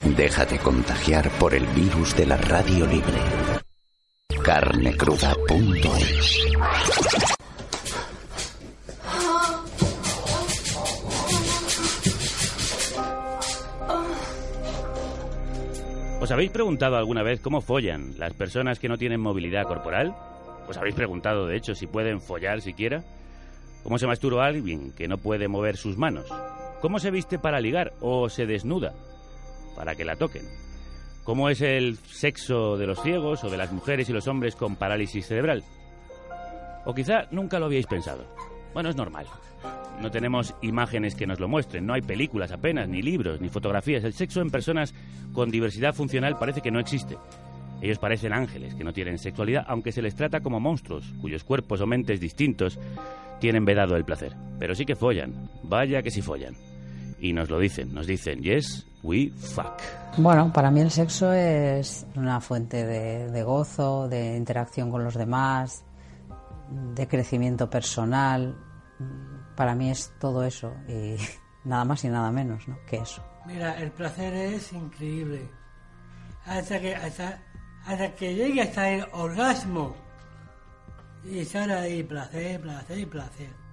Déjate contagiar por el virus de la radio libre. Carnecruda.es ¿Os habéis preguntado alguna vez cómo follan las personas que no tienen movilidad corporal? ¿Os habéis preguntado, de hecho, si pueden follar siquiera? ¿Cómo se masturba alguien que no puede mover sus manos? ¿Cómo se viste para ligar o se desnuda para que la toquen? ¿Cómo es el sexo de los ciegos o de las mujeres y los hombres con parálisis cerebral? O quizá nunca lo habíais pensado. Bueno, es normal. No tenemos imágenes que nos lo muestren, no hay películas apenas, ni libros, ni fotografías. El sexo en personas con diversidad funcional parece que no existe. Ellos parecen ángeles que no tienen sexualidad, aunque se les trata como monstruos, cuyos cuerpos o mentes distintos tienen vedado el placer. Pero sí que follan, vaya que sí follan. Y nos lo dicen, nos dicen, yes, we fuck. Bueno, para mí el sexo es una fuente de, de gozo, de interacción con los demás, de crecimiento personal. Para mí es todo eso y nada más y nada menos ¿no? que eso. Mira, el placer es increíble. Hasta que, hasta, hasta que llegue hasta el orgasmo. Y estar ahí, placer, placer y placer.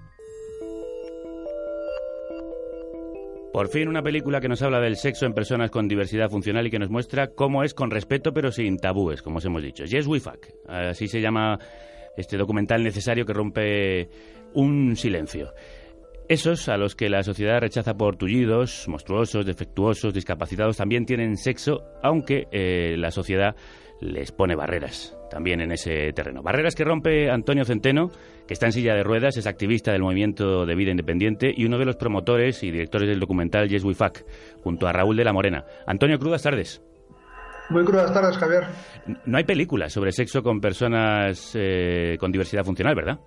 Por fin una película que nos habla del sexo en personas con diversidad funcional y que nos muestra cómo es con respeto pero sin tabúes, como os hemos dicho. Yes, we fuck. Así se llama este documental necesario que rompe un silencio. Esos a los que la sociedad rechaza por tullidos, monstruosos, defectuosos, discapacitados, también tienen sexo, aunque eh, la sociedad les pone barreras también en ese terreno. Barreras que rompe Antonio Centeno, que está en silla de ruedas, es activista del movimiento de vida independiente y uno de los promotores y directores del documental Yes We Fuck, junto a Raúl de la Morena. Antonio, crudas tardes. Muy crudas tardes, Javier. No hay películas sobre sexo con personas eh, con diversidad funcional, ¿verdad?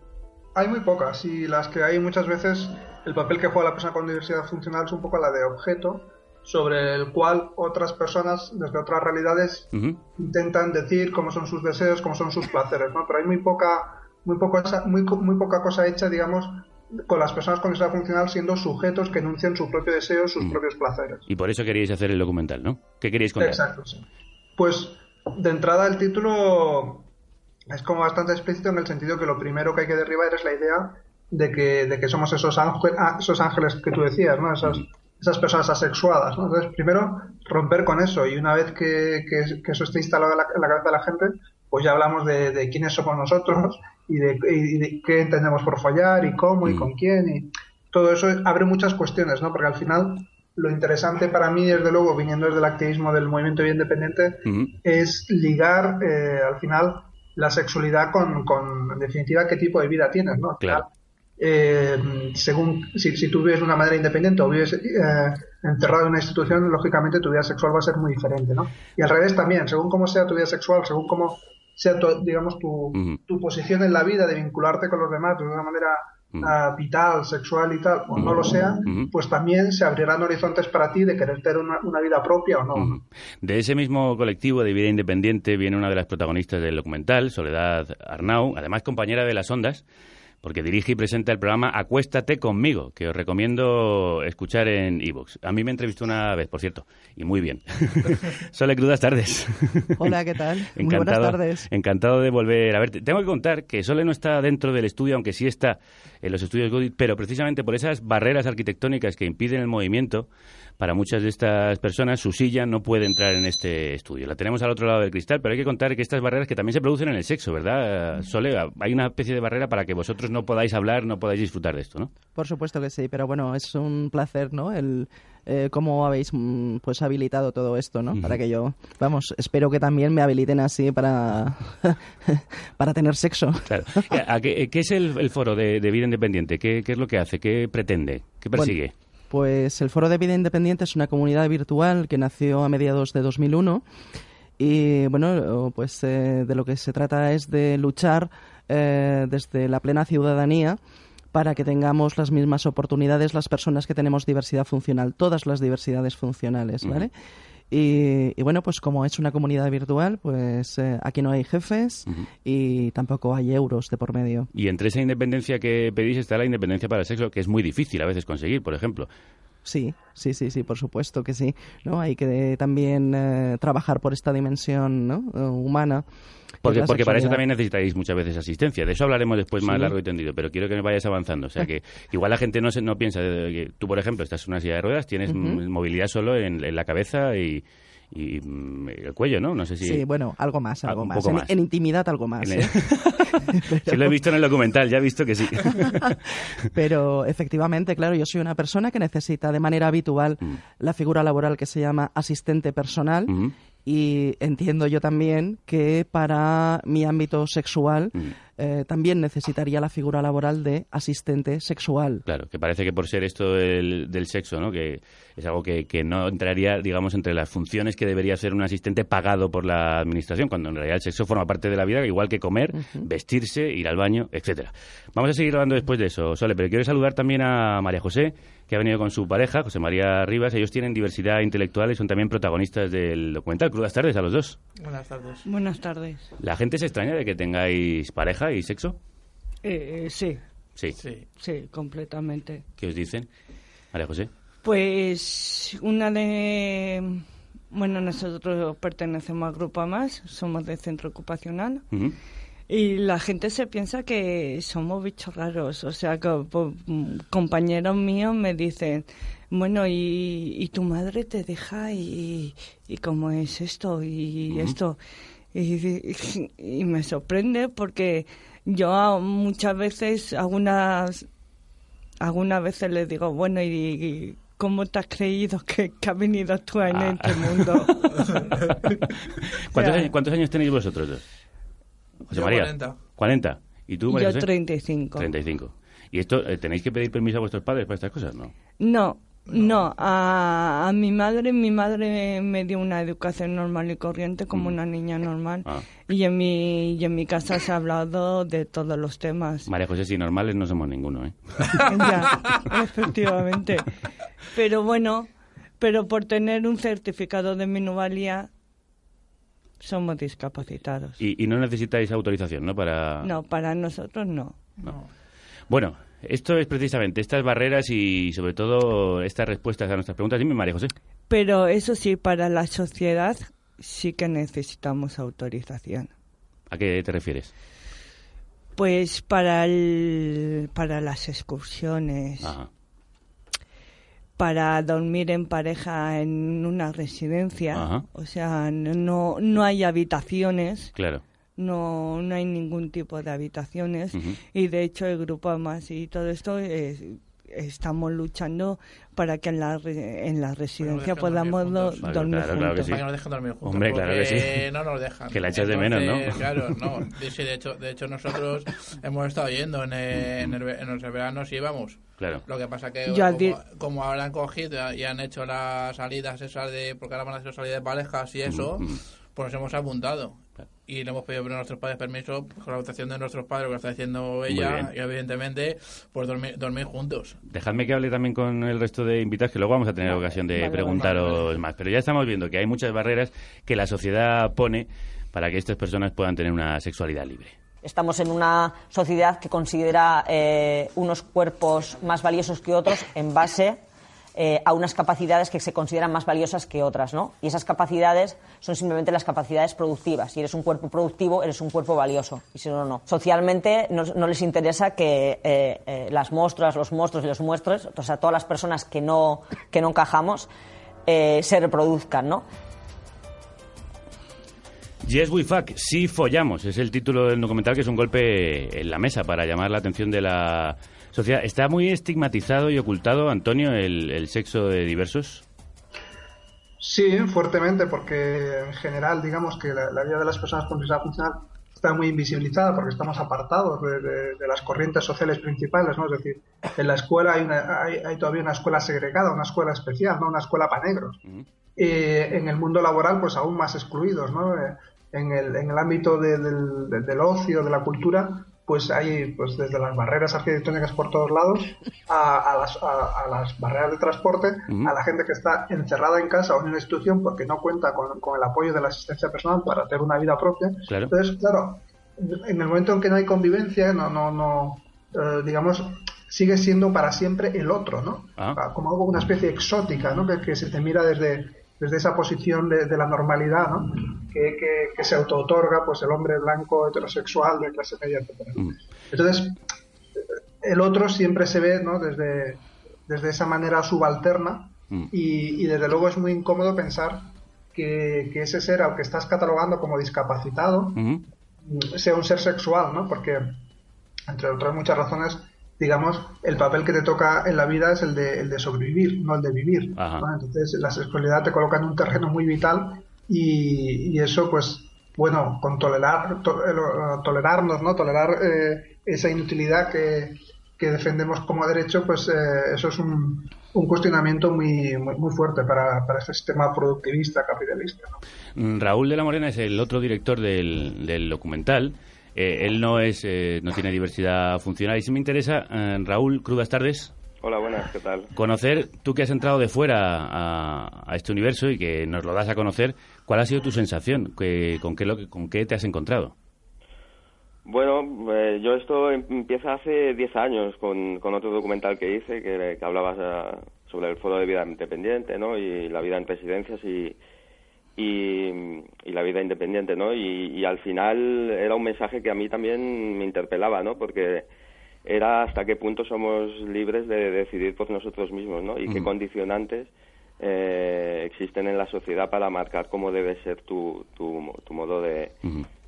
Hay muy pocas y las que hay muchas veces el papel que juega la persona con diversidad funcional es un poco la de objeto sobre el cual otras personas desde otras realidades intentan decir cómo son sus deseos, cómo son sus placeres, ¿no? Pero hay muy poca, muy, poco, muy, muy poca cosa hecha, digamos, con las personas con diversidad funcional siendo sujetos que enuncian su propio deseo, sus propios placeres. Y por eso queríais hacer el documental, ¿no? ¿Qué queríais contar? Exacto, sí. Pues de entrada el título es como bastante explícito en el sentido que lo primero que hay que derribar es la idea de que, de que somos esos, esos ángeles que tú decías, ¿no? Esas, esas personas asexuadas. ¿no? Entonces, primero, romper con eso. Y una vez que, que, eso esté instalado en la, cabeza de la gente, pues ya hablamos de, de quiénes somos nosotros y de, y de, qué entendemos por follar y cómo y con quién. Y todo eso abre muchas cuestiones, ¿no? Porque al final lo interesante para mí, desde luego, viniendo desde el activismo del movimiento bien independiente, es ligar eh, al final la sexualidad con, con, en definitiva, qué tipo de vida tienes, ¿no? Claro. Eh, según si, si, tú vives de una manera independiente o vives eh, enterrado en una institución, lógicamente tu vida sexual va a ser muy diferente, ¿no? Y al revés también, según cómo sea tu vida sexual, según cómo sea, tu, digamos, tu, tu posición en la vida de vincularte con los demás de una manera uh, vital, sexual y tal, o no lo sea, pues también se abrirán horizontes para ti de querer tener una, una vida propia o no. De ese mismo colectivo de vida independiente viene una de las protagonistas del documental, Soledad Arnau, además compañera de Las Ondas, porque dirige y presenta el programa Acuéstate conmigo, que os recomiendo escuchar en iVoox. A mí me entrevistó una vez, por cierto, y muy bien. Sole, crudas tardes. Hola, ¿qué tal? encantado, muy buenas tardes. Encantado de volver a verte. Tengo que contar que Sole no está dentro del estudio, aunque sí está en los estudios Godit, pero precisamente por esas barreras arquitectónicas que impiden el movimiento, para muchas de estas personas su silla no puede entrar en este estudio. La tenemos al otro lado del cristal, pero hay que contar que estas barreras que también se producen en el sexo, ¿verdad, Sole? Hay una especie de barrera para que vosotros no podáis hablar, no podáis disfrutar de esto, ¿no? Por supuesto que sí, pero bueno, es un placer, ¿no? El eh, cómo habéis mm, pues habilitado todo esto, ¿no? Para que yo, vamos, espero que también me habiliten así para para tener sexo. Claro. ¿Qué, es el, foro de, vida independiente? ¿Qué, es lo que hace? ¿Qué pretende? ¿Qué persigue? Pues el Foro de Vida Independiente es una comunidad virtual que nació a mediados de 2001 y bueno, pues eh, de lo que se trata es de luchar eh, desde la plena ciudadanía para que tengamos las mismas oportunidades las personas que tenemos diversidad funcional, todas las diversidades funcionales, ¿vale? Y, bueno, pues como es una comunidad virtual, pues eh, aquí no hay jefes y tampoco hay euros de por medio. Y entre esa independencia que pedís está la independencia para el sexo, que es muy difícil a veces conseguir, por ejemplo. Sí, sí, sí, sí, por supuesto que sí. ¿no? Hay que también eh, trabajar por esta dimensión ¿no? Eh, humana. Porque, porque para eso también necesitáis muchas veces asistencia. De eso hablaremos después más largo y tendido, pero quiero que me vayas avanzando. O sea, que igual la gente no, se, no piensa que tú, por ejemplo, estás en una silla de ruedas, tienes movilidad solo en, en la cabeza y, y mm, el cuello, ¿no? No sé si... Sí, bueno, algo más, algo más. En, intimidad algo más. ¿eh? lo he visto en el documental, ya he visto que sí. Pero efectivamente, claro, yo soy una persona que necesita de manera habitual mm. la figura laboral que se llama asistente personal y entiendo yo también que para mi ámbito sexual mm. Eh, también necesitaría la figura laboral de asistente sexual. Claro, que parece que por ser esto del, sexo, ¿no? que es algo que, que, no entraría, digamos, entre las funciones que debería ser un asistente pagado por la administración, cuando en realidad el sexo forma parte de la vida, igual que comer, vestirse, ir al baño, etcétera. Vamos a seguir hablando después de eso, Sole, pero quiero saludar también a María José, que ha venido con su pareja, José María Rivas. Ellos tienen diversidad intelectual y son también protagonistas del documental. Buenas tardes a los dos. Buenas tardes. Buenas tardes. ¿La gente se extraña de que tengáis pareja y sexo? Eh, eh, sí. Sí. sí. Sí, completamente. ¿Qué os dicen, María José? Pues una de... Bueno, nosotros pertenecemos al Grupo Más, somos de centro ocupacional. Y la gente se piensa que somos bichos raros. O sea, que compañeros míos me dicen, bueno, y, tu madre te deja y, y cómo es esto y esto. Y, me sorprende porque yo muchas veces, algunas, algunas veces les digo, bueno, y, ¿Cómo te has creído que, que has venido tú en ah. este mundo? ¿Cuántos, ¿Cuántos años tenéis vosotros dos? José María. 40. 40. ¿Y tú, María Yo 35. 35. ¿Y esto eh, tenéis que pedir permiso a vuestros padres para estas cosas, no? No, no, a, mi madre, mi madre me dio una educación normal y corriente como mm. una niña normal. Ah. Y, en mi, y en mi casa se ha hablado de todos los temas. María José, si normales no somos ninguno, ¿eh? ya, efectivamente. Pero bueno, pero por tener un certificado de minuvalía somos discapacitados. Y, no necesitáis autorización, ¿no? Para... No, para nosotros no. Bueno, esto es precisamente estas barreras y sobre todo estas respuestas a nuestras preguntas. Dime, María José. Pero eso sí, para la sociedad sí que necesitamos autorización. ¿A qué te refieres? Pues para, el, para las excursiones. Ajá para dormir en pareja en una residencia. O sea, no, no hay habitaciones. Claro. No, no hay ningún tipo de habitaciones. Y de hecho, el grupo más y todo esto estamos luchando para que en la, en la residencia podamos dormir, juntos. Para que nos dejen dormir juntos. Hombre, claro que sí. No nos dejan. Que la echas de menos, ¿no? Claro, no. de, hecho, de hecho, nosotros hemos estado yendo en, en, el, en nuestros veranos y íbamos. Claro. Lo que pasa que como, ahora han cogido y han hecho las salidas esas de... Porque ahora van a hacer salidas de parejas y eso, pues nos hemos apuntado y le hemos pedido a nuestros padres permiso con la votación de nuestros padres, lo que está diciendo ella, y evidentemente, pues dormir, dormir juntos. Dejadme que hable también con el resto de invitados, que luego vamos a tener ocasión de preguntaros más. Pero ya estamos viendo que hay muchas barreras que la sociedad pone para que estas personas puedan tener una sexualidad libre. Estamos en una sociedad que considera eh, unos cuerpos más valiosos que otros en base eh, a unas capacidades que se consideran más valiosas que otras, ¿no? Y esas capacidades son simplemente las capacidades productivas. Si eres un cuerpo productivo, eres un cuerpo valioso. Y si no, no. Socialmente no, les interesa que eh, eh, las monstruas, los monstruos y los muestros, o sea, todas las personas que no, que no encajamos, se reproduzcan, ¿no? Yes, we fuck, sí follamos, es el título del documental que es un golpe en la mesa para llamar la atención de la sociedad. ¿Está muy estigmatizado y ocultado, Antonio, el, sexo de diversos? Sí, fuertemente, porque en general, digamos que la, vida de las personas con discapacidad funcional está muy invisibilizada porque estamos apartados de, las corrientes sociales principales, ¿no? Es decir, en la escuela hay, hay, todavía una escuela segregada, una escuela especial, ¿no? Una escuela para negros. Eh, en el mundo laboral, pues aún más excluidos, ¿no? Eh, en, el, en el ámbito del, del ocio, de la cultura, pues hay pues desde las barreras arquitectónicas por todos lados a, las, a, las, barreras de transporte, a la gente que está encerrada en casa o en una institución porque no cuenta con, el apoyo de la asistencia personal para tener una vida propia. Entonces, claro, en el momento en que no hay convivencia, no, no, no eh, digamos, sigue siendo para siempre el otro, ¿no? Ah. Como algo, una especie exótica, ¿no? que se te mira desde, desde esa posición de, la normalidad ¿no? que, que, se auto-otorga pues, el hombre blanco heterosexual de clase media, etc. Mm. Entonces, el otro siempre se ve ¿no? desde, desde esa manera subalterna mm. y, y, desde luego es muy incómodo pensar que, que, ese ser al que estás catalogando como discapacitado mm. sea un ser sexual, ¿no? porque entre otras muchas razones digamos, el papel que te toca en la vida es el de, el de sobrevivir, no el de vivir. Entonces, la sexualidad te coloca en un terreno muy vital y, eso, pues, bueno, con tolerar, eh, tolerarnos, ¿no? Tolerar eh, esa inutilidad que, que, defendemos como derecho, pues eh, eso es un, un cuestionamiento muy, muy, fuerte para, para este sistema productivista, capitalista. Mm, Raúl de la Morena es el otro director del, del documental. Eh, él no es, eh, no tiene diversidad funcional. Y si me interesa, eh, Raúl, crudas tardes. Hola, buenas, ¿qué tal? Conocer, tú que has entrado de fuera a, este universo y que nos lo das a conocer, ¿cuál ha sido tu sensación? con, qué lo, ¿Con qué te has encontrado? Bueno, yo esto em, empieza hace 10 años con, con, otro documental que hice que, que hablaba sobre el foro de vida independiente ¿no? y la vida en residencias y, y, la vida independiente, ¿no? Y, al final era un mensaje que a mí también me interpelaba, ¿no? Porque era hasta qué punto somos libres de decidir por nosotros mismos, ¿no? Y qué condicionantes eh, existen en la sociedad para marcar cómo debe ser tu, tu, tu modo de,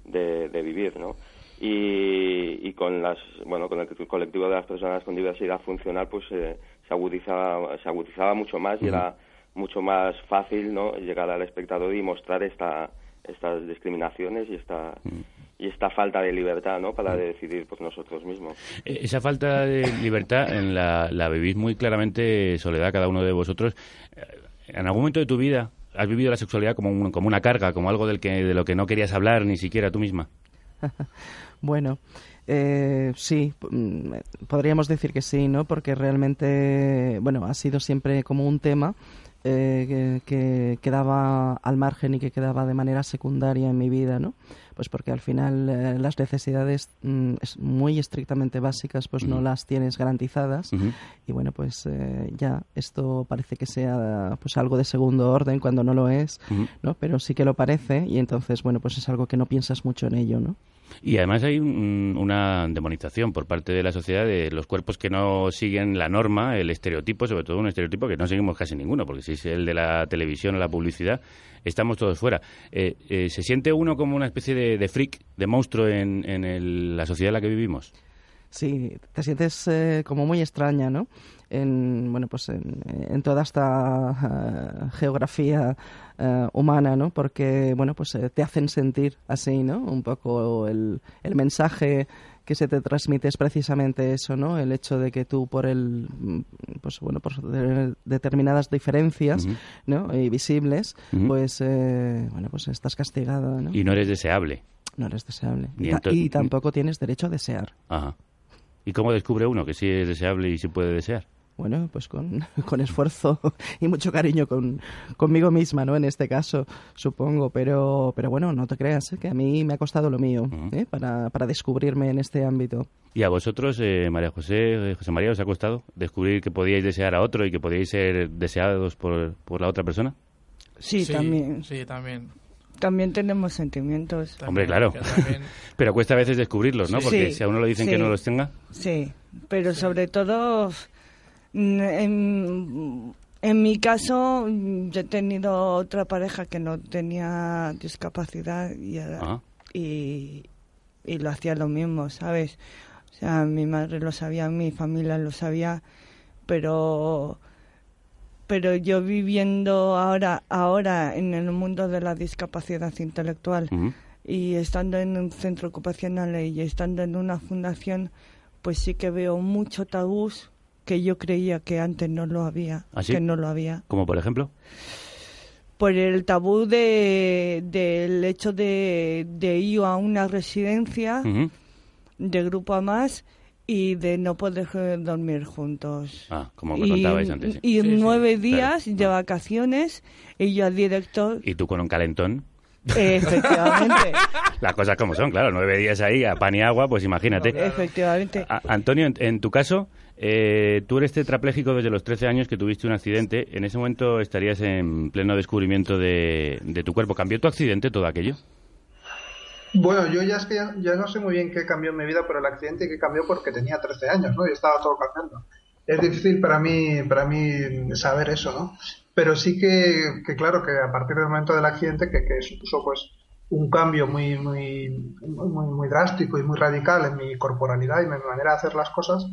de, vivir, ¿no? Y, con las bueno con el colectivo de las personas con diversidad funcional pues eh, se agudizaba se agudizaba mucho más y era mucho más fácil ¿no? llegar al espectador y mostrar esta, estas discriminaciones y esta y esta falta de libertad ¿no? para mm. decidir por nosotros mismos. Eh, esa falta de libertad en la, la vivís muy claramente, Soledad, cada uno de vosotros. Eh, ¿En algún momento de tu vida has vivido la sexualidad como, como una carga, como algo del que, de lo que no querías hablar ni siquiera tú misma? bueno, eh, sí, mm, podríamos decir que sí, ¿no? Porque realmente, bueno, ha sido siempre como un tema eh, que, quedaba al margen y que quedaba de manera secundaria en mi vida, ¿no? Pues porque al final eh, las necesidades mm, muy estrictamente básicas pues no las tienes garantizadas y bueno pues eh, ya esto parece que sea pues algo de segundo orden cuando no lo es, ¿no? Pero sí que lo parece y entonces bueno pues es algo que no piensas mucho en ello, ¿no? Y además hay una demonización por parte de la sociedad de los cuerpos que no siguen la norma, el estereotipo, sobre todo un estereotipo que no seguimos casi ninguno, porque si es el de la televisión o la publicidad, estamos todos fuera. Eh, eh, ¿Se siente uno como una especie de, freak, de monstruo en, la sociedad en la que vivimos? Sí, te sientes eh, como muy extraña, ¿no? En, bueno, pues en, toda esta geografía eh, humana, ¿no? Porque, bueno, pues eh, te hacen sentir así, ¿no? Un poco el, el mensaje que se te transmite es precisamente eso, ¿no? El hecho de que tú por el, mm, pues bueno, por determinadas diferencias, ¿no? Y visibles, pues, eh, bueno, pues estás castigado, ¿no? Y no eres deseable. No eres deseable. Y, tampoco tienes derecho a desear. Ajá. ¿Y cómo descubre uno que sí es deseable y sí puede desear? bueno, pues con, con esfuerzo y mucho cariño con, conmigo misma, ¿no? En este caso, supongo, pero, pero bueno, no te creas, ¿eh? que a mí me ha costado lo mío ¿eh? para, para descubrirme en este ámbito. ¿Y a vosotros, eh, María José, José María, os ha costado descubrir que podíais desear a otro y que podíais ser deseados por, por la otra persona? Sí, también. Sí, también también tenemos sentimientos. Hombre, claro. pero cuesta a veces descubrirlos, ¿no? Porque si a uno le dicen que no los tenga. Sí, pero sobre todo en, en mi caso, yo he tenido otra pareja que no tenía discapacidad y, ah. y, y, lo hacía lo mismo, ¿sabes? O sea, mi madre lo sabía, mi familia lo sabía, pero pero yo viviendo ahora ahora en el mundo de la discapacidad intelectual y estando en un centro ocupacional y estando en una fundación, pues sí que veo mucho tabús que yo creía que antes no lo había, ¿Ah, sí? que no lo había. Como por ejemplo. Por el tabú de, del hecho de, de ir a una residencia de grupo a más y de no poder eh, dormir juntos. Ah, como me y, contabais antes. sí. y Sí, sí, nueve claro. días de vacaciones y yo al director, Y tú con un calentón. efectivamente, Las cosas como son, claro. Nueve días ahí a pan y agua, pues imagínate. efectivamente. A- Antonio, en, en tu caso, eh, tú eres tetrapléjico desde los 13 años que tuviste un accidente. En ese momento estarías en pleno descubrimiento de, de tu cuerpo. ¿Cambió tu accidente todo aquello? Bueno, yo ya es que ya, ya no sé muy bien qué cambió en mi vida, pero el accidente que cambió porque tenía 13 años, ¿no? Y estaba todo cambiando. Es difícil para mí, para mí saber eso, ¿no? Pero sí que, que claro, que a partir del momento del accidente, que, que supuso pues un cambio muy, muy, muy, muy drástico y muy radical en mi corporalidad y en mi manera de hacer las cosas,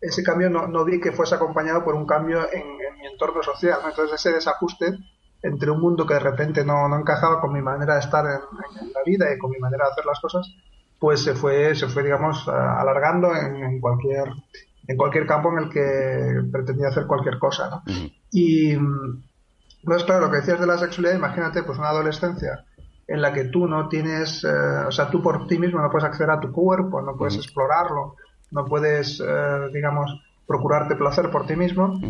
ese cambio no, no vi que fuese acompañado por un cambio en, en mi entorno social. ¿no? Entonces ese desajuste entre un mundo que de repente no, no encajaba con mi manera de estar en, en la vida y con mi manera de hacer las cosas, pues se fue, se fue digamos, alargando en, en cualquier en cualquier campo en el que pretendía hacer cualquier cosa. ¿no? Y mm, pues claro, lo que decías de la sexualidad, imagínate pues una adolescencia en la que tú no tienes, eh, o sea, tú por ti mismo no puedes acceder a tu cuerpo, no puedes explorarlo, no puedes, eh, digamos, procurarte placer por ti mismo,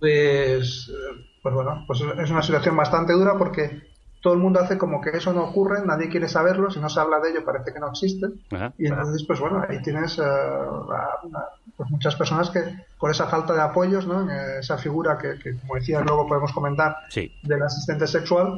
pues, eh, pues bueno, pues es una situación bastante dura porque todo el mundo hace como que eso no ocurre, nadie quiere saberlo, si no se habla de ello parece que no existe. Ajá. Y entonces, pues bueno, ahí tienes a- a- pues muchas personas que por esa falta de apoyos, ¿no? Esa figura que, que, como decía, luego podemos comentar, Sí. del asistente sexual,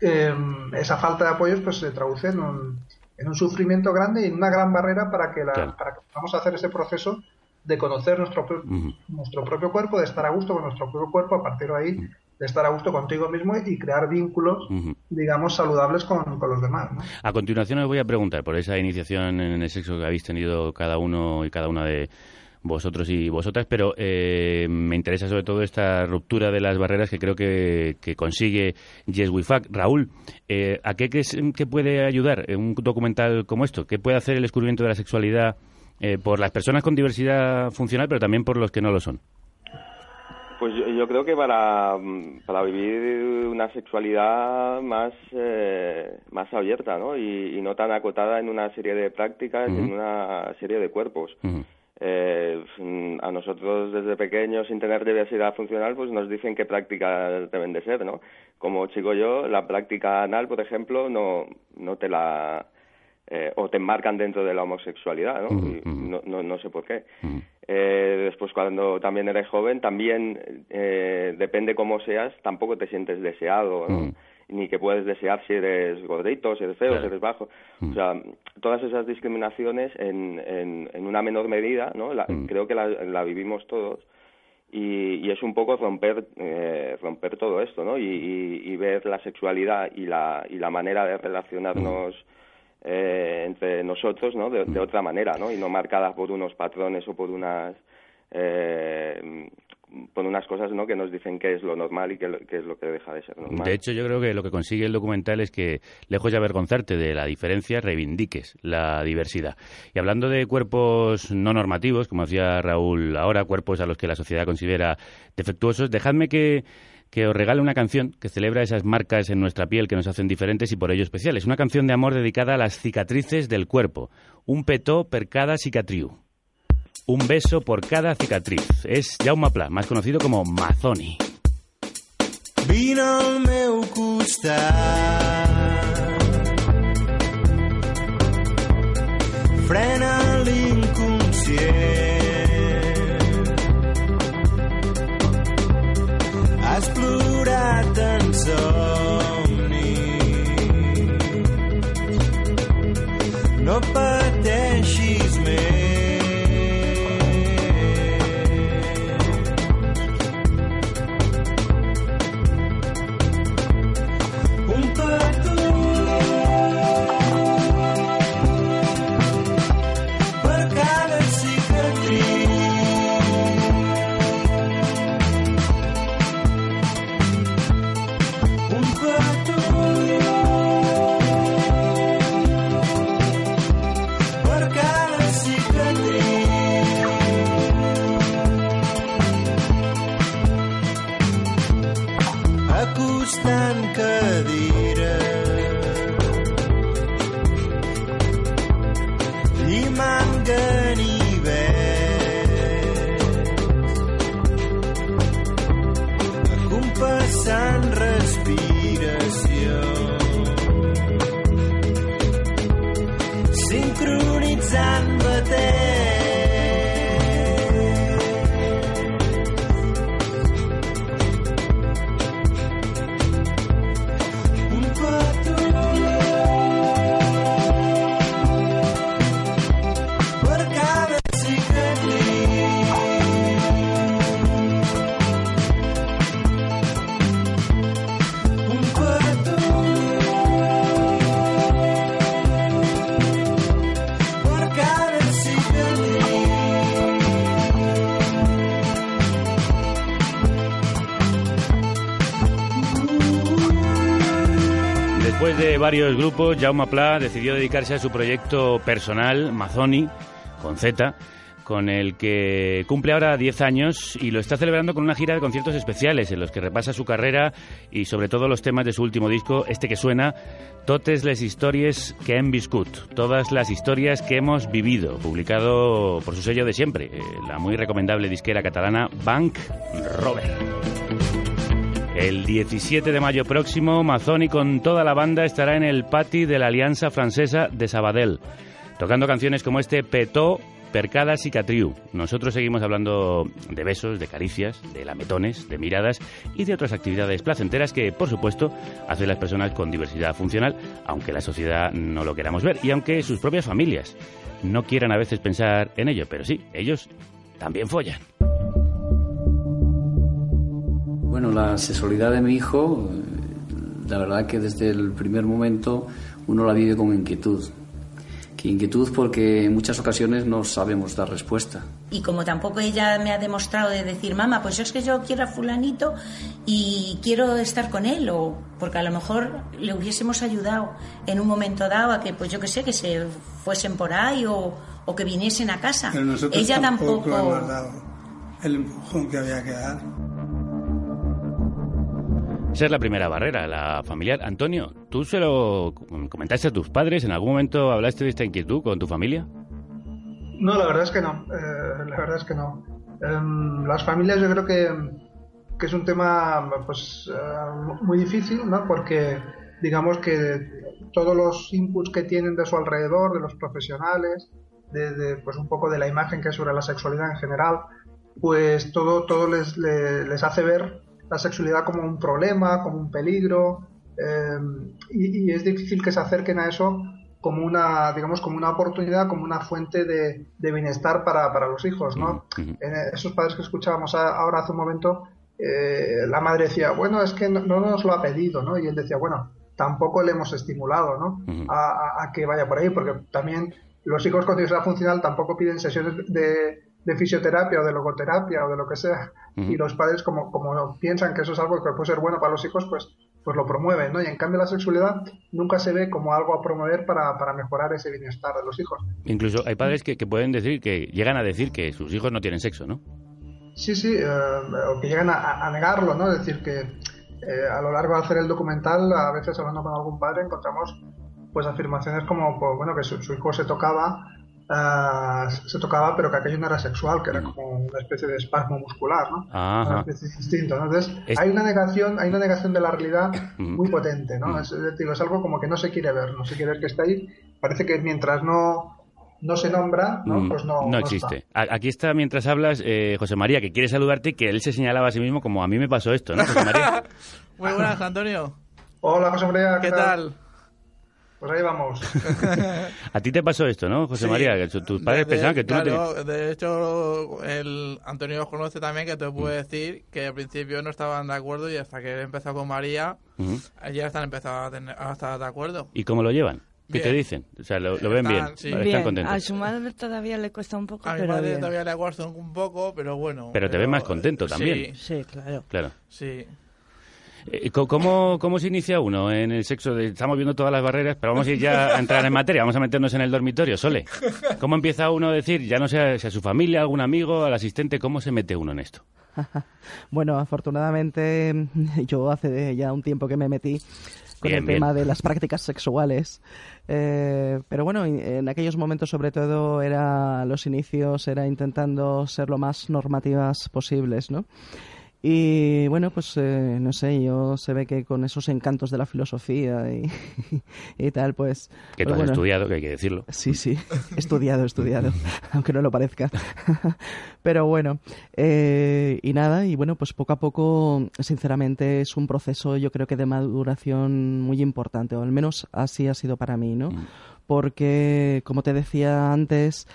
eh, esa falta de apoyos pues se traduce en un, en un sufrimiento grande y en una gran barrera para que, la, Claro. para que podamos hacer ese proceso de conocer nuestro, pro- nuestro propio cuerpo, de estar a gusto con nuestro propio cuerpo, a partir de ahí de estar a gusto contigo mismo y crear vínculos, digamos, saludables con, con los demás. ¿no? A continuación os voy a preguntar por esa iniciación en el sexo que habéis tenido cada uno y cada una de vosotros y vosotras, pero eh, me interesa sobre todo esta ruptura de las barreras que creo que, que consigue Yes We. Raúl, eh, ¿a qué crees que puede ayudar un documental como esto? ¿Qué puede hacer el descubrimiento de la sexualidad eh, por las personas con diversidad funcional, pero también por los que no lo son? Pues yo, yo creo que para, para vivir una sexualidad más, eh, más abierta, ¿no? Y, y no tan acotada en una serie de prácticas, y en una serie de cuerpos. Eh, a nosotros desde pequeños, sin tener diversidad funcional, pues nos dicen qué prácticas deben de ser, ¿no? Como chico yo, la práctica anal, por ejemplo, no, no te la... eh, o te enmarcan dentro de la homosexualidad, ¿no? Y ujú. no, no, no sé por qué. Ujú. Eh, después, cuando también eres joven, también eh, depende cómo seas, tampoco te sientes deseado, ¿no? Mm. Ni que puedes desear si eres gordito, si eres feo, Claro. si eres bajo. Mm. O sea, todas esas discriminaciones en, en, en una menor medida, ¿no? La- Mm. Creo que la, la vivimos todos. Y, y es un poco romper eh, romper todo esto, ¿no? Y, y- y ver la sexualidad y la, y la manera de relacionarnos eh, entre nosotros, ¿no? De, otra manera, ¿no? Y no marcada por unos patrones o por unas eh, por unas cosas, ¿no? Que nos dicen qué es lo normal y qué es lo que deja de ser normal. De hecho, yo creo que lo que consigue el documental es que, lejos de avergonzarte de la diferencia, reivindiques la diversidad. Y hablando de cuerpos no normativos, como decía Raúl ahora, cuerpos a los que la sociedad considera defectuosos, dejadme que, que os regale una canción que celebra esas marcas en nuestra piel que nos hacen diferentes y por ello especiales. Una canción de amor dedicada a las cicatrices del cuerpo. Un petó per cada cicatriu. Un beso por cada cicatriz. Es Jaume más conocido como Mazzoni. Vine al meu. Frena be grupos, Jaume Pla decidió dedicarse a su proyecto personal, Mazoni, con Z, con el que cumple ahora 10 años y lo está celebrando con una gira de conciertos especiales en los que repasa su carrera y sobre todo los temas de su último disco, este que suena, Totes les histories que hem viscut, todas las historias que hemos vivido, publicado por su sello de siempre, eh, la muy recomendable disquera catalana Bank Robert. El 17 de mayo próximo, Mazzoni con toda la banda estará en el pati de la Alianza Francesa de Sabadell, tocando canciones como este Petó, Percadas y Catriu. Nosotros seguimos hablando de besos, de caricias, de lametones, de miradas y de otras actividades placenteras que, por supuesto, hacen las personas con diversidad funcional, aunque la sociedad no lo queramos ver y aunque sus propias familias no quieran a veces pensar en ello. Pero sí, ellos también follan. Bueno, la sexualidad de mi hijo, la verdad que desde el primer momento uno la vive con inquietud. Que inquietud porque en muchas ocasiones no sabemos dar respuesta. Y como tampoco ella me ha demostrado de decir, mamá, pues es que yo quiero a fulanito y quiero estar con él, o porque a lo mejor le hubiésemos ayudado en un momento dado a que, pues yo qué sé, que se fuesen por ahí o, o que viniesen a casa. Pero nosotros ella tampoco, tampoco... hemos dado el empujón que había que dar. Esa es la primera barrera, la familiar. Antonio, ¿tú se lo comentaste a tus padres? ¿En algún momento hablaste de esta inquietud con tu familia? No, la verdad es que no. eh, la verdad es que no. Em, las familias yo creo que, que es un tema pues eh, muy difícil, ¿no? Porque digamos que todos los inputs que tienen de su alrededor, de los profesionales, de, pues un poco de la imagen que hay sobre la sexualidad en general, pues todo, todo les, le- les hace ver la sexualidad como un problema, como un peligro, eh, y, y es difícil que se acerquen a eso como una, digamos, como una oportunidad, como una fuente de, de bienestar para, para los hijos, ¿no? Esos padres que escuchábamos a- ahora hace un momento, eh, la madre decía, bueno, es que no, no nos lo ha pedido, ¿no? Y él decía, bueno, tampoco le hemos estimulado, ¿no? A, a- a que vaya por ahí, porque también los hijos con diversidad funcional tampoco piden sesiones de, de fisioterapia o de logoterapia o de lo que sea, y los padres como, como piensan que eso es algo que puede ser bueno para los hijos, pues pues lo promueven, ¿no? Y en cambio la sexualidad nunca se ve como algo a promover para, para mejorar ese bienestar de los hijos. Incluso hay padres que, que pueden decir, que llegan a decir que sus hijos no tienen sexo, ¿no? Sí, sí, eh, o que llegan a, a negarlo, ¿no? Es decir, que eh, a lo largo de hacer el documental, a veces hablando con algún padre, encontramos pues afirmaciones como, pues, bueno, que su, su hijo se tocaba, ah, se tocaba, pero que aquello no era sexual, que era como una especie de espasmo muscular, ¿no? Ajá. Una especie distinto, ¿no? Entonces, Es- hay una negación, hay una negación de la realidad Ujú. muy potente, ¿no? Es, es decir, es algo como que no se quiere ver, no se quiere ver que está ahí. Parece que mientras no, no se nombra, ¿no? Mm, Pues no, existe. Aquí está, mientras hablas, eh, José María, que quiere saludarte y que él se señalaba a sí mismo como a mí me pasó esto, ¿no, José María? Muy buenas, Antonio. Hola, José María. ¿Qué tal? Pues ahí vamos. a ti te pasó esto, ¿no, José Sí. María? Que tu- tus padres De- pensaban que tú no claro, tenías... De hecho, el Antonio os conoce también, que te Mm. puede decir que al principio no estaban de acuerdo y hasta que él empezó con María, ya están empezando a, tener- a estar de acuerdo. ¿Y cómo lo llevan? ¿Qué te Bien. dicen? O sea, lo, lo ven bien, sí. Bien, están contentos. a su madre todavía le cuesta un poco, A mi pero madre bien. todavía le aguardo un poco, pero bueno. Pero te ves más contento también. Sí, Sí, claro. Claro. sí. Eh, ¿Cómo, ¿Cómo se inicia uno en el sexo? Estamos viendo todas las barreras, pero vamos a ir ya a entrar en materia, vamos a meternos en el dormitorio, Sole. ¿Cómo empieza uno a decir, ya no sé si a su familia, a algún amigo, al asistente, cómo se mete uno en esto? Bueno, afortunadamente yo hace ya un tiempo que me metí con Bien, el bien. tema de las prácticas sexuales. Eh, pero bueno, en- en aquellos momentos sobre todo era los inicios, era intentando ser lo más normativas posibles, ¿no? Y bueno, pues eh, no sé, yo se ve que con esos encantos de la filosofía y, y tal, pues... Que tú pues has bueno, estudiado, que hay que decirlo. Sí, sí, estudiado, estudiado, aunque no lo parezca. Pero bueno, eh, y nada, y bueno, pues poco a poco, sinceramente, es un proceso yo creo que de maduración muy importante, o al menos así ha sido para mí, ¿no? Porque, como te decía antes,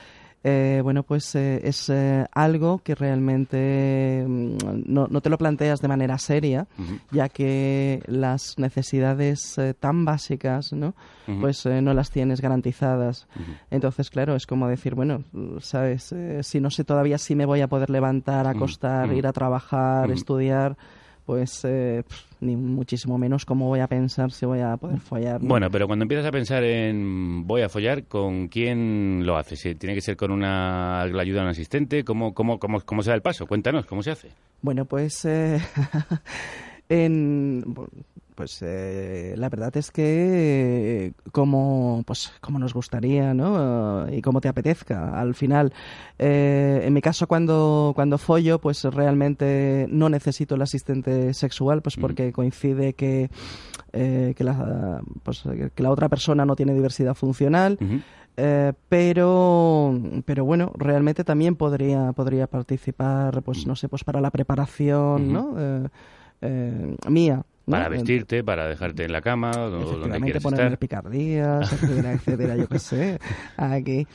eh, bueno, pues eh, es eh, algo que realmente mm, no, no te lo planteas de manera seria, ya que las necesidades eh, tan básicas, ¿no? Pues eh, no las tienes garantizadas. Entonces, claro, es como decir, bueno, sabes, Eh, si no sé todavía si me voy a poder levantar, acostar, ir a trabajar, estudiar, pues eh, ni muchísimo menos cómo voy a pensar si voy a poder follar. ¿no? Bueno, pero cuando empiezas a pensar en voy a follar, ¿con quién lo haces? Si ¿Tiene que ser con una la ayuda de un asistente? ¿Cómo, cómo, cómo, cómo se da el paso? Cuéntanos, ¿cómo se hace? Bueno, pues eh, en pues eh, la verdad es que eh, como pues como nos gustaría no y como te apetezca. Al final eh, en mi caso cuando cuando follo pues realmente no necesito el asistente sexual pues porque coincide que eh, que la pues que la otra persona no tiene diversidad funcional. Eh, pero pero bueno realmente también podría podría participar pues no sé pues para la preparación no Eh, eh, mía ¿no? Para vestirte, para dejarte en la cama, donde quieras estar. picardías, etcétera, etcétera, yo qué sé, aquí.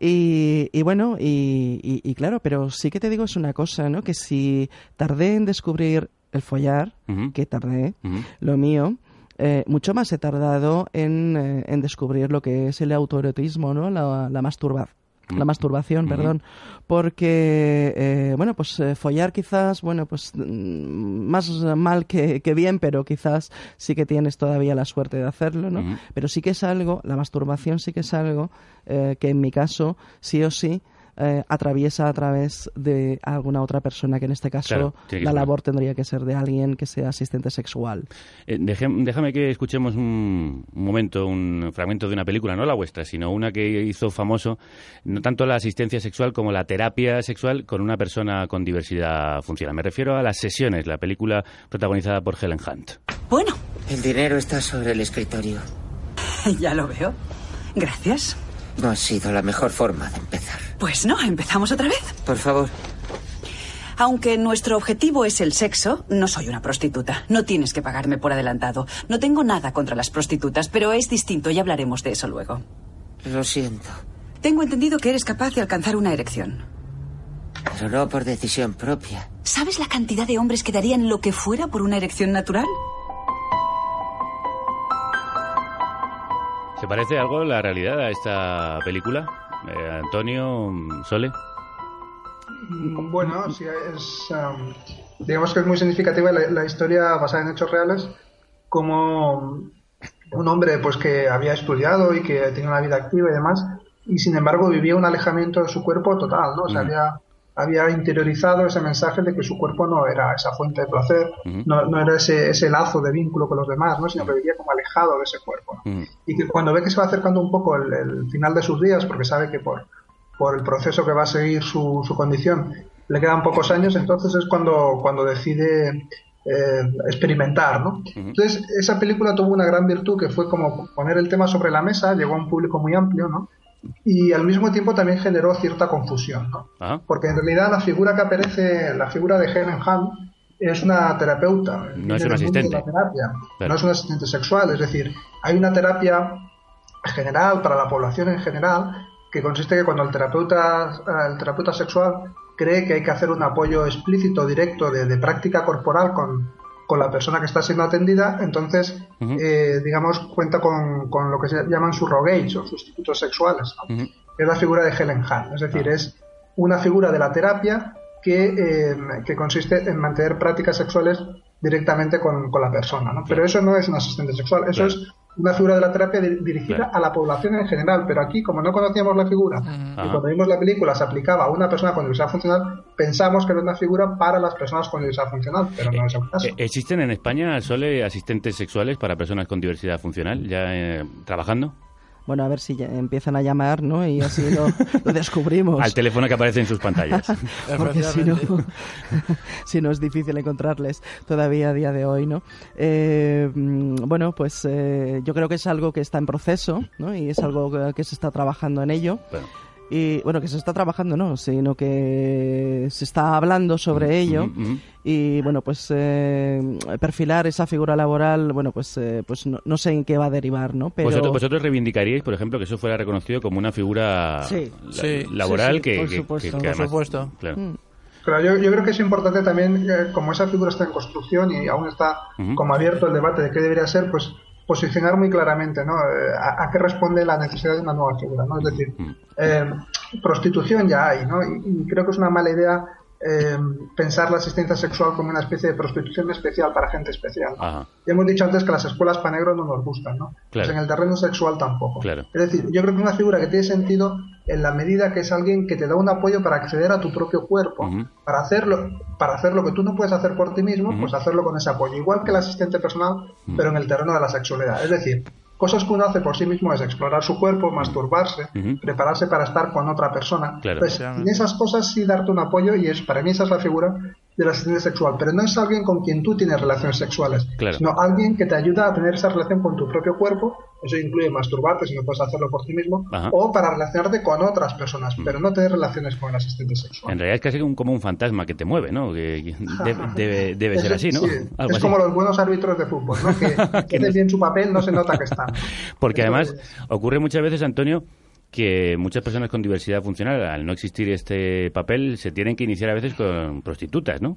Y, y bueno, y, y- y claro, pero sí que te digo es una cosa, ¿no? Que si tardé en descubrir el follar, que tardé, lo mío, eh, mucho más he tardado en, eh, en descubrir lo que es el autoerotismo, ¿no? La, la masturbación. La masturbación, perdón, porque, eh, bueno, pues eh, follar quizás, bueno, pues mm, más mal que, que bien, pero quizás sí que tienes todavía la suerte de hacerlo, ¿no? Pero sí que es algo, la masturbación sí que es algo eh, que en mi caso, sí o sí, eh, atraviesa a través de alguna otra persona, que en este caso Claro, la ser. labor tendría que ser de alguien que sea asistente sexual. Eh, deje- déjame que escuchemos un, un momento, un fragmento de una película, no la vuestra, sino una que hizo famoso, no tanto la asistencia sexual como la terapia sexual con una persona con diversidad funcional. Me refiero a Las Sesiones, la película protagonizada por Helen Hunt. Bueno. El dinero está sobre el escritorio. Ya lo veo. Gracias. No ha sido la mejor forma de empezar. Pues no, empezamos otra vez. Por favor. Aunque nuestro objetivo es el sexo, no soy una prostituta. No tienes que pagarme por adelantado. No tengo nada contra las prostitutas, pero es distinto y hablaremos de eso luego. Lo siento, Tengo entendido que eres capaz de alcanzar una erección. pero no por decisión propia. ¿Sabes la cantidad de hombres que darían lo que fuera por una erección natural? ¿Se parece algo la realidad a esta película? Eh, Antonio, mm, Sole. Mm, Bueno, sí, es, um, digamos que es muy significativa la, la historia basada en hechos reales, como un hombre pues que había estudiado había, interiorizado ese mensaje de que su cuerpo no era esa fuente de placer, no, no era ese, ese lazo de vínculo con los demás, ¿no? Sino que vivía como alejado de ese cuerpo. ¿no? y que cuando ve que se va acercando un poco el, el final de sus días, porque sabe que por, por el proceso que va a seguir su, su condición le quedan pocos años, entonces es cuando, cuando decide eh, experimentar, ¿no? Entonces, esa película tuvo una gran virtud que fue como poner el tema sobre la mesa, llegó a un público muy amplio, ¿no? Y al mismo tiempo también generó cierta confusión, ¿no? Ah, Porque en realidad la figura que aparece, la figura de Helen Hunt, es una terapeuta. No es un asistente. terapia. Claro. No es un asistente sexual, es decir, hay una terapia general para la población en general que consiste que cuando el terapeuta, el terapeuta sexual cree que hay que hacer un apoyo explícito, directo, de, de práctica corporal con, con la persona que está siendo atendida, entonces, eh, digamos, cuenta con, con lo que se llaman surrogates o sustitutos sexuales, ¿no? que es la figura de Helen Hunt. Es decir, es una figura de la terapia que, eh, que consiste en mantener prácticas sexuales directamente con, con la persona. ¿no? Pero eso no es un asistente sexual, eso Claro. es una figura de la terapia di- dirigida Claro. a la población en general. Pero aquí, como no conocíamos la figura, y cuando vimos la película se aplicaba a una persona con diversidad funcional, pensamos que era una figura para las personas con diversidad funcional, pero no es el caso. Eh, ¿Existen en España, Sole, asistentes sexuales para personas con diversidad funcional ya eh, trabajando? Bueno, a ver si empiezan a llamar, ¿no? Y así lo, lo descubrimos. Al teléfono que aparece en sus pantallas. Porque si no, si no es difícil encontrarles todavía a día de hoy, ¿no? Eh, bueno, pues eh, yo creo que es algo que está en proceso, ¿no? Y es algo que, que se está trabajando en ello. Y bueno, que se está trabajando, no, sino que se está hablando sobre ello. mm, Y bueno, pues eh, perfilar esa figura laboral, bueno, pues, eh, pues no, no sé en qué va a derivar, ¿no? Pero ¿Vosotros, vosotros reivindicaríais, por ejemplo, que eso fuera reconocido como una figura Sí. la- Sí. laboral Sí, sí, que, por que- supuesto. que- que Por además- supuesto. claro. Pero yo, yo creo que es importante también, eh, como esa figura está en construcción y aún está como abierto el debate de qué debería ser, pues posicionar muy claramente ¿no? Eh, a, a qué responde la necesidad de una nueva figura. ¿no? Es decir, eh, prostitución ya hay, ¿no? Y, y creo que es una mala idea eh, pensar la asistencia sexual como una especie de prostitución especial para gente especial. Ya hemos dicho antes que las escuelas para negros no nos gustan, ¿no? Pues en el terreno sexual tampoco. Claro. Es decir, yo creo que es una figura que tiene sentido en la medida que es alguien que te da un apoyo para acceder a tu propio cuerpo, para hacerlo, para hacer lo que tú no puedes hacer por ti mismo, pues hacerlo con ese apoyo, igual que el asistente personal, pero en el terreno de la sexualidad. Es decir, cosas que uno hace por sí mismo es explorar su cuerpo, masturbarse, prepararse para estar con otra persona. Entonces, en esas cosas sí darte un apoyo y es para mí esa es la figura del asistente sexual, pero no es alguien con quien tú tienes relaciones sexuales, sino alguien que te ayuda a tener esa relación con tu propio cuerpo, eso incluye masturbarte si no puedes hacerlo por ti mismo, o para relacionarte con otras personas, pero no tener relaciones con el asistente sexual. En realidad es casi como un fantasma que te mueve, ¿no? Que debe, debe, ser así, ¿no? es como los buenos árbitros de fútbol, ¿no? Que, que hacen bien su papel, no se nota que están. Porque además ocurre muchas veces, Antonio, que muchas personas con diversidad funcional, al no existir este papel, se tienen que iniciar a veces con prostitutas, ¿no?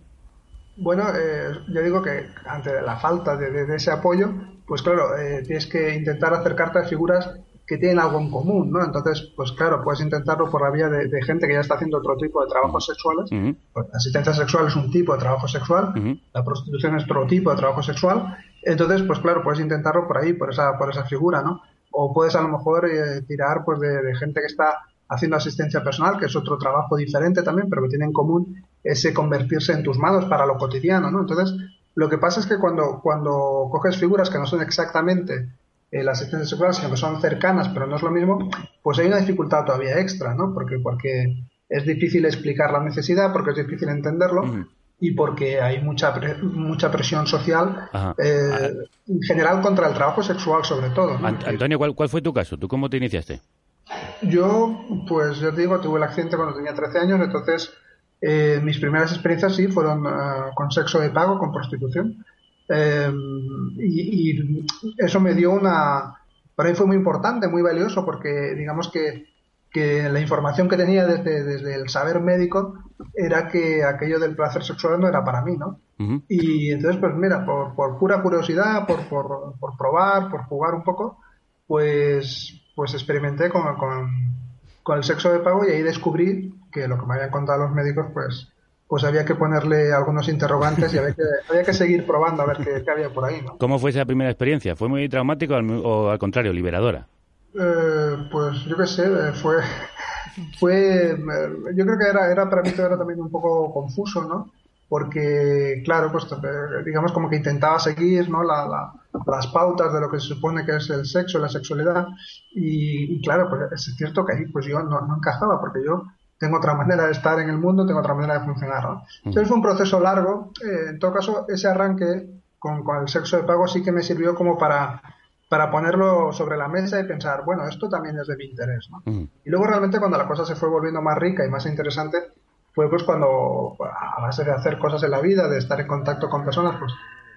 Bueno, eh, yo digo que ante la falta de, ese apoyo, pues claro, eh, tienes que intentar acercarte a figuras que tienen algo en común, ¿no? Entonces, pues claro, puedes intentarlo por la vía de, gente que ya está haciendo otro tipo de trabajos sexuales. Pues, la asistencia sexual es un tipo de trabajo sexual, la prostitución es otro tipo de trabajo sexual. Entonces, pues claro, puedes intentarlo por ahí, por esa, por esa figura, ¿no? O puedes a lo mejor eh, tirar pues de, gente que está haciendo asistencia personal, que es otro trabajo diferente también, pero que tiene en común ese convertirse en tus manos para lo cotidiano, ¿no? Entonces, lo que pasa es que cuando, cuando coges figuras que no son exactamente eh, la asistencia sexual, sino que son cercanas, pero no es lo mismo, pues hay una dificultad todavía extra, ¿no? Porque, porque es difícil explicar la necesidad, porque es difícil entenderlo, y porque hay mucha mucha presión social eh, en general contra el trabajo sexual sobre todo. Antonio, ¿cuál, ¿cuál fue tu caso? ¿Tú cómo te iniciaste? Yo, pues yo te digo, tuve el accidente cuando tenía 13 años, entonces eh, mis primeras experiencias sí fueron eh, con sexo de pago, con prostitución. y, y, eso me dio una... Para mí fue muy importante, muy valioso, porque digamos que que la información que tenía desde, desde, el saber médico era que aquello del placer sexual no era para mí, ¿no? Y entonces, pues mira, por, por pura curiosidad, por, por, por, probar, por jugar un poco, pues, pues experimenté con, con, con, el sexo de pago y ahí descubrí que lo que me habían contado los médicos, pues, pues había que ponerle algunos interrogantes y había que, había que seguir probando a ver qué, qué había por ahí, ¿no? ¿Cómo fue esa primera experiencia? ¿Fue muy traumático o al contrario, liberadora? Eh, pues yo qué sé, eh, fue, fue, eh, yo creo que era, era para mí todo era también un poco confuso, ¿no? Porque, claro, pues digamos como que intentaba seguir, ¿no? La, las pautas de lo que se supone que es el sexo, la sexualidad, y, claro, pues es cierto que ahí pues yo no, no, encajaba, porque yo tengo otra manera de estar en el mundo, tengo otra manera de funcionar, ¿no? Entonces fue un proceso largo, en todo caso, ese arranque con, con el sexo de pago sí que me sirvió como para para ponerlo sobre la mesa y pensar, bueno, esto también es de mi interés. ¿no? Y luego realmente cuando la cosa se fue volviendo más rica y más interesante, fue pues cuando a base de hacer cosas en la vida, de estar en contacto con personas, pues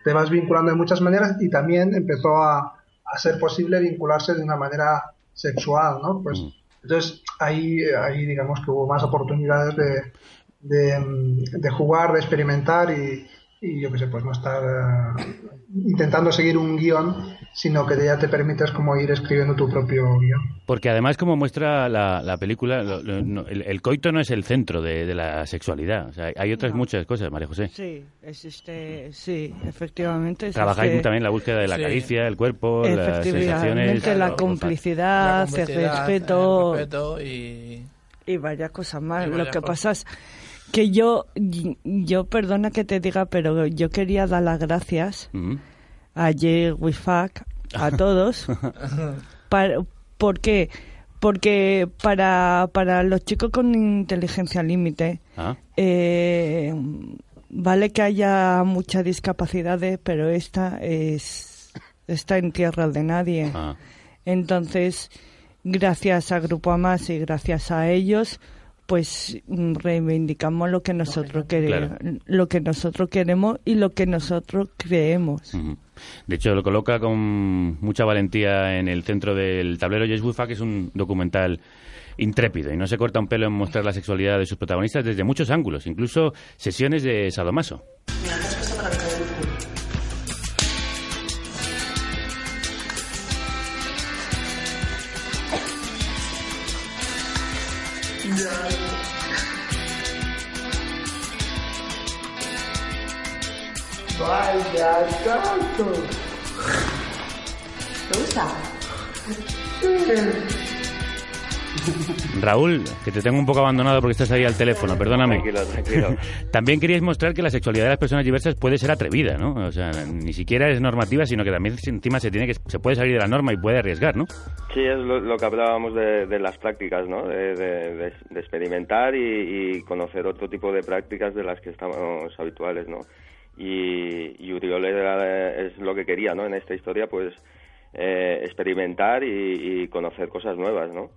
te vas vinculando de muchas maneras y también empezó a, a ser posible vincularse de una manera sexual, ¿no? Pues entonces ahí, ahí digamos que hubo más oportunidades de, de, de jugar, de experimentar y, y yo qué sé, pues no estar eh, intentando seguir un guion, sino que ya te permites como ir escribiendo tu propio guion. Porque además, como muestra la, la película, el, coito no es el centro de, la sexualidad. O sea, hay otras muchas cosas, María José. Sí, existe, sí, efectivamente. Trabajáis también la búsqueda de la caricia, el cuerpo, las sensaciones. La complicidad, el respeto, y... y varias cosas más. Lo que pasa es que yo, yo perdona que te diga, pero yo quería dar las gracias a Jay Wifak, a todos. para, ¿Por qué? Porque para, para los chicos con inteligencia límite, ah. eh, vale que haya muchas discapacidades, pero esta es está en tierra de nadie. Ah. Entonces, gracias a Grupo Amas y gracias a ellos, pues mm, reivindicamos lo que nosotros queremos, lo que nosotros queremos y lo que nosotros creemos. De hecho, lo coloca con mucha valentía en el centro del tablero Yes que es un documental intrépido y no se corta un pelo en mostrar la sexualidad de sus protagonistas desde muchos ángulos, incluso sesiones de sadomaso. Vaya tanto. ¿Te gusta? Raúl, que te tengo un poco abandonado porque estás ahí al teléfono, perdóname. Tranquilo, tranquilo. También queríais mostrar que la sexualidad de las personas diversas puede ser atrevida, ¿no? O sea, ni siquiera es normativa, sino que también encima se tiene que se puede salir de la norma y puede arriesgar, ¿no? Sí, es lo, lo que hablábamos de, de las prácticas, ¿no? De, de- de- de experimentar y, y conocer otro tipo de prácticas de las que estamos habituales, ¿no? Y, y Uriol era- es lo que quería, ¿no? En esta historia, pues, eh, experimentar y, conocer cosas nuevas, ¿no?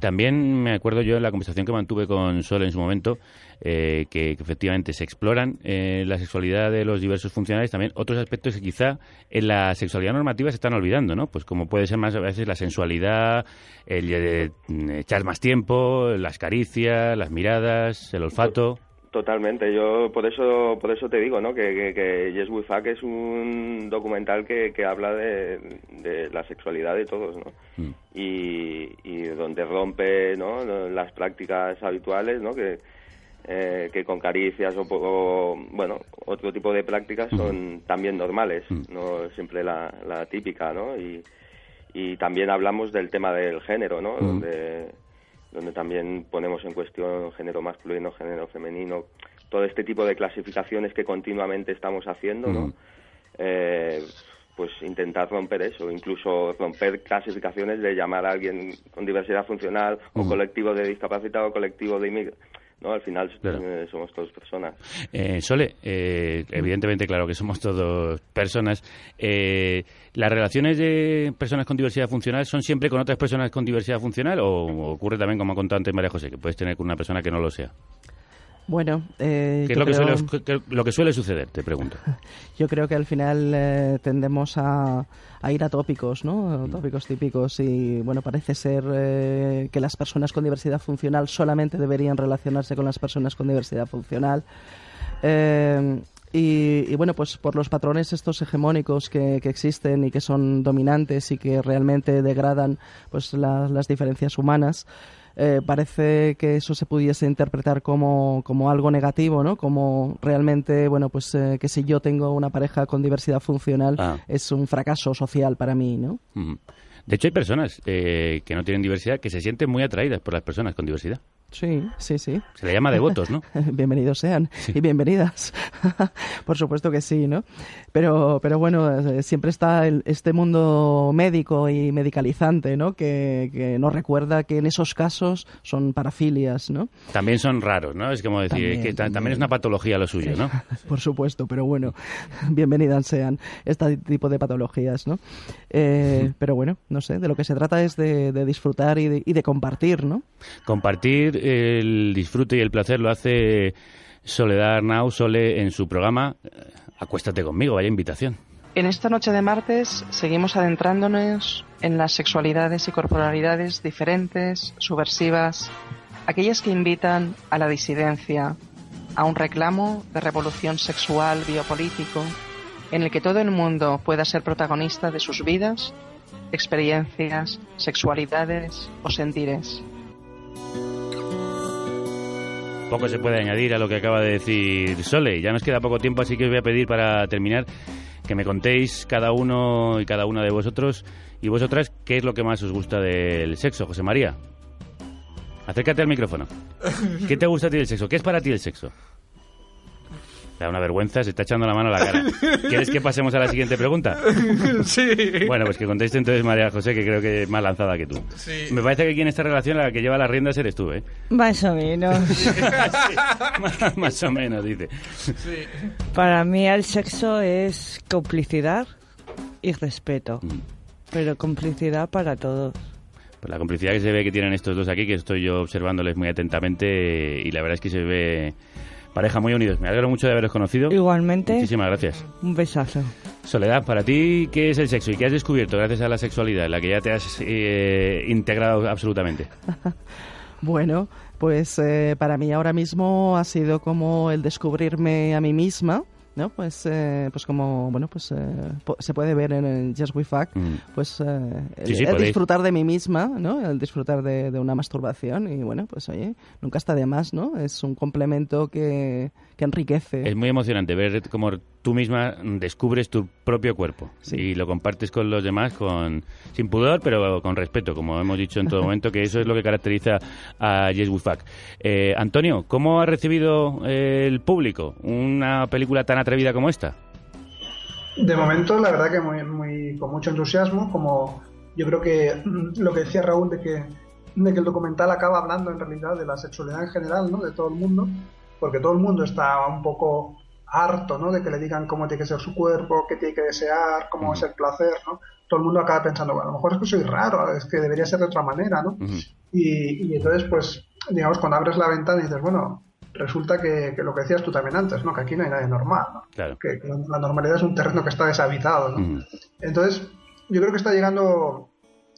También me acuerdo yo en la conversación que mantuve con Sol en su momento, eh, que, que efectivamente se exploran eh, la sexualidad de los diversos funcionarios, también otros aspectos que quizá en la sexualidad normativa se están olvidando, ¿no? Pues como puede ser más a veces la sensualidad, el eh, echar más tiempo, las caricias, las miradas, el olfato. Totalmente, yo por eso por eso te digo, ¿no? Que, que, que Yes We Fuck es un documental que, que habla de, de la sexualidad de todos, ¿no? Mm. Y, y donde rompe, ¿no? Las prácticas habituales, ¿no? Que, eh, que con caricias o, bueno, otro tipo de prácticas son también normales, no siempre la, la típica, ¿no? Y, y también hablamos del tema del género, ¿no? Mm. Donde donde también ponemos en cuestión género masculino, género femenino, todo este tipo de clasificaciones que continuamente estamos haciendo, ¿no? Mm. Eh, pues intentar romper eso, incluso romper clasificaciones de llamar a alguien con diversidad funcional o Mm. colectivo de discapacitado o colectivo de inmigrantes. ¿No? Al final Claro. eh, somos todos personas. Eh, Sole, eh, evidentemente, claro que somos todos personas. Eh, ¿Las relaciones de personas con diversidad funcional son siempre con otras personas con diversidad funcional o ocurre también, como ha contado antes María José, que puedes tener con una persona que no lo sea? Bueno, eh, ¿Qué es yo lo que, creo- suele, que- lo que suele suceder? Te pregunto. Yo creo que al final eh, tendemos a, a ir a tópicos, ¿no? Tópicos típicos y, bueno, parece ser eh, que las personas con diversidad funcional solamente deberían relacionarse con las personas con diversidad funcional. Eh, y, y, bueno, pues por los patrones estos hegemónicos que, que existen y que son dominantes y que realmente degradan pues la- las diferencias humanas, eh, parece que eso se pudiese interpretar como, como algo negativo, ¿no? Como realmente, bueno, pues eh, que si yo tengo una pareja con diversidad funcional Ah. es un fracaso social para mí, ¿no? De hecho, hay personas eh, que no tienen diversidad que se sienten muy atraídas por las personas con diversidad. Sí, sí, sí. Se le llama devotos, ¿no? Bienvenidos sean y bienvenidas. Por supuesto que sí, ¿no? Pero, pero bueno, eh, siempre está el- este mundo médico y medicalizante, ¿no? Que, que nos recuerda que en esos casos son parafilias, ¿no? También son raros, ¿no? Es como decir, También, que ta- también. también. es una patología lo suyo, ¿no? Por supuesto, pero bueno, bienvenidas sean este tipo de patologías, ¿no? Eh, pero bueno, no sé, de lo que se trata es de, de disfrutar y de, y de compartir, ¿no? Compartir el disfrute y el placer lo hace Soledad Arnau, Sole, en su programa eh, Acuéstate conmigo, vaya invitación. En esta noche de martes seguimos adentrándonos en las sexualidades y corporalidades diferentes, subversivas, aquellas que invitan a la disidencia, a un reclamo de revolución sexual biopolítico, en el que todo el mundo pueda ser protagonista de sus vidas, experiencias, sexualidades o sentires. Poco se puede añadir a lo que acaba de decir Sole. Ya nos queda poco tiempo, así que os voy a pedir para terminar que me contéis cada uno y cada una de vosotros y vosotras qué es lo que más os gusta del sexo, José María. Acércate al micrófono. ¿Qué te gusta a ti del sexo? ¿Qué es para ti el sexo? Da una vergüenza, se está echando la mano a la cara. ¿Quieres que pasemos a la siguiente pregunta? Sí. Bueno, pues que conteste entonces María José, que creo que es más lanzada que tú. Sí. Me parece que aquí en esta relación la que lleva las riendas eres tú, ¿eh? Más o menos. más, más o menos, dice. Para mí el sexo es complicidad y respeto. Mm. Pero complicidad para todos. Pues la complicidad que se ve que tienen estos dos aquí, que estoy yo observándoles muy atentamente y la verdad es que se ve pareja muy unidos. Me alegro mucho de haberos conocido. Igualmente. Muchísimas gracias. Un besazo. Soledad, para ti, ¿qué es el sexo y qué has descubierto gracias a la sexualidad, en la que ya te has eh, integrado absolutamente? Bueno, pues eh, para mí ahora mismo ha sido como el descubrirme a mí misma, ¿no? Pues, eh, pues como, bueno, pues eh, po- se puede ver en el Just We Fuck, pues eh, el, Sí, sí, el disfrutar de mí misma, ¿no? El disfrutar de, de una masturbación y bueno, pues oye, nunca está de más, ¿no? Es un complemento que, que enriquece. Es muy emocionante ver cómo tú misma descubres tu propio cuerpo y lo compartes con los demás con sin pudor, pero con respeto, como hemos dicho en todo momento, que eso es lo que caracteriza a Yes We Fuck. Eh, Antonio, ¿cómo ha recibido eh, el público una película tan atrevida como esta? De momento, la verdad que muy, muy, con mucho entusiasmo, como yo creo que mm, lo que decía Raúl de que, de que el documental acaba hablando en realidad de la sexualidad en general, ¿no? De todo el mundo, porque todo el mundo está un poco harto, ¿no? De que le digan cómo tiene que ser su cuerpo, qué tiene que desear, cómo es el placer, ¿no? Todo el mundo acaba pensando, bueno, a lo mejor es que soy raro, es que debería ser de otra manera, ¿no? y, y entonces, pues, digamos, cuando abres la ventana y dices, bueno, resulta que, que, lo que decías tú también antes, ¿no? Que aquí no hay nadie normal, ¿no? Claro. Que, la normalidad es un terreno que está deshabitado, ¿no? Entonces, yo creo que está llegando,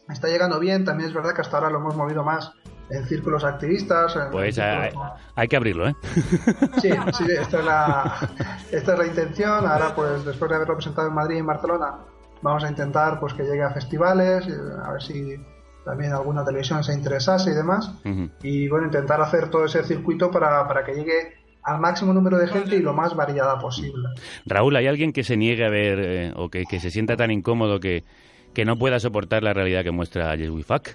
está llegando bien. También es verdad que hasta ahora lo hemos movido más en círculos activistas. En Pues hay, que abrirlo, ¿eh? Sí, sí, esta es, la, esta es la intención. Ahora, pues después de haberlo presentado en Madrid y en Barcelona, vamos a intentar pues que llegue a festivales, eh, a ver si también alguna televisión se interesase y demás. Y bueno, intentar hacer todo ese circuito para, para que llegue al máximo número de gente y lo más variada posible. Raúl, ¿hay alguien que se niegue a ver eh, o que, que se sienta tan incómodo que, que no pueda soportar la realidad que muestra Yes We Fuck?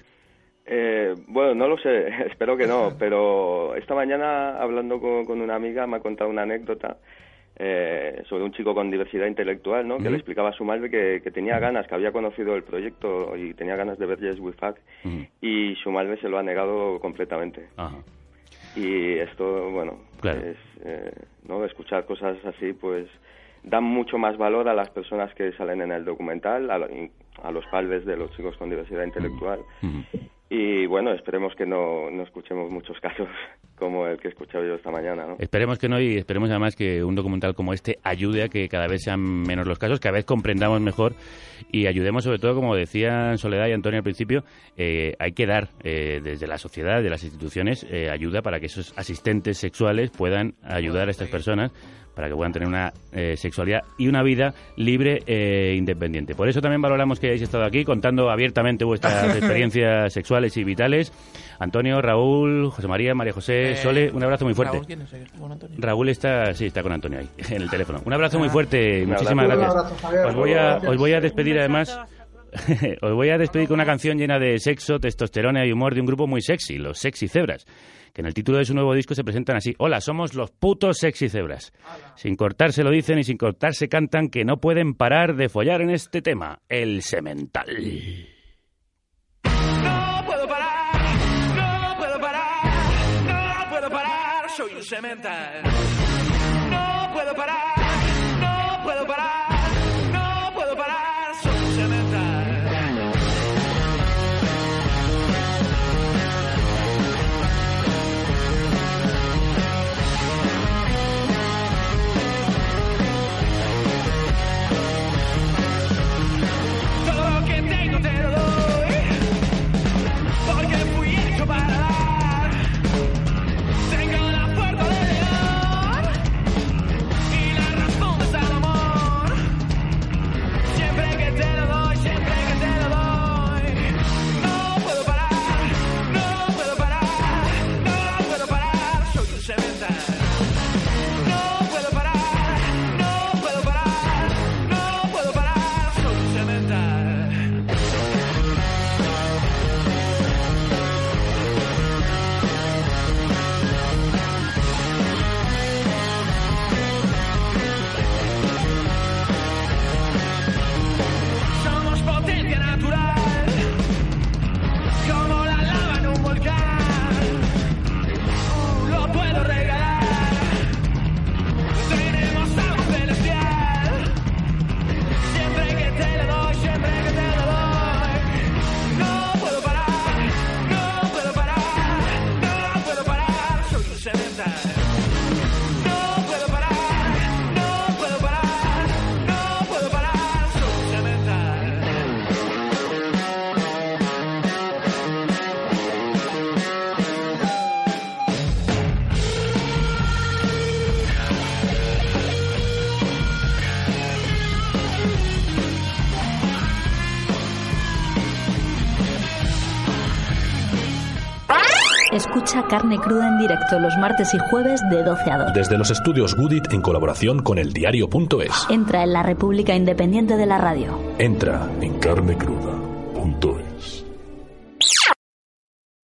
Eh, bueno, no lo sé, espero que no, pero esta mañana hablando con, con una amiga me ha contado una anécdota eh, sobre un chico con diversidad intelectual, ¿no? Que le explicaba a su madre que, que tenía ganas, que había conocido el proyecto y tenía ganas de ver Yes We Fuck y su madre se lo ha negado completamente. Ajá. Y esto, bueno, Claro. es, eh, ¿no? Escuchar cosas así, pues dan mucho más valor a las personas que salen en el documental, a, lo- a los padres de los chicos con diversidad intelectual. Y bueno, esperemos que no, no escuchemos muchos casos como el que he escuchado yo esta mañana, ¿no? Esperemos que no y esperemos además que un documental como este ayude a que cada vez sean menos los casos, cada vez comprendamos mejor y ayudemos sobre todo, como decían Soledad y Antonio al principio, eh, hay que dar eh, desde la sociedad, de las instituciones, eh, ayuda para que esos asistentes sexuales puedan ayudar a estas personas para que puedan tener una eh, sexualidad y una vida libre e independiente. Por eso también valoramos que hayáis estado aquí contando abiertamente vuestras experiencias sexuales y vitales. Antonio, Raúl, José María, María José, Eh, Sole, un abrazo muy fuerte. Raúl, ¿quién es? ¿Con Antonio? Raúl está, sí, está con Antonio ahí, en el teléfono. Un abrazo muy Ah. fuerte, muchísimas abrazo. gracias. Un abrazo, Javier. Os voy a, Gracias. os voy a despedir además, os voy a despedir con una canción llena de sexo, testosterona y humor de un grupo muy sexy, los Sexy Cebras, que en el título de su nuevo disco se presentan así, hola, somos los putos Sexy Cebras. Sin cortarse lo dicen y sin cortarse cantan que no pueden parar de follar en este tema, el semental. No puedo parar, no puedo parar, no puedo parar, soy un semental. No puedo parar, Escucha Carne Cruda en directo los martes y jueves de 12 a 2. Desde los estudios Goodit en colaboración con el diario.es. Entra en la República Independiente de la Radio. Entra en Carne Cruda.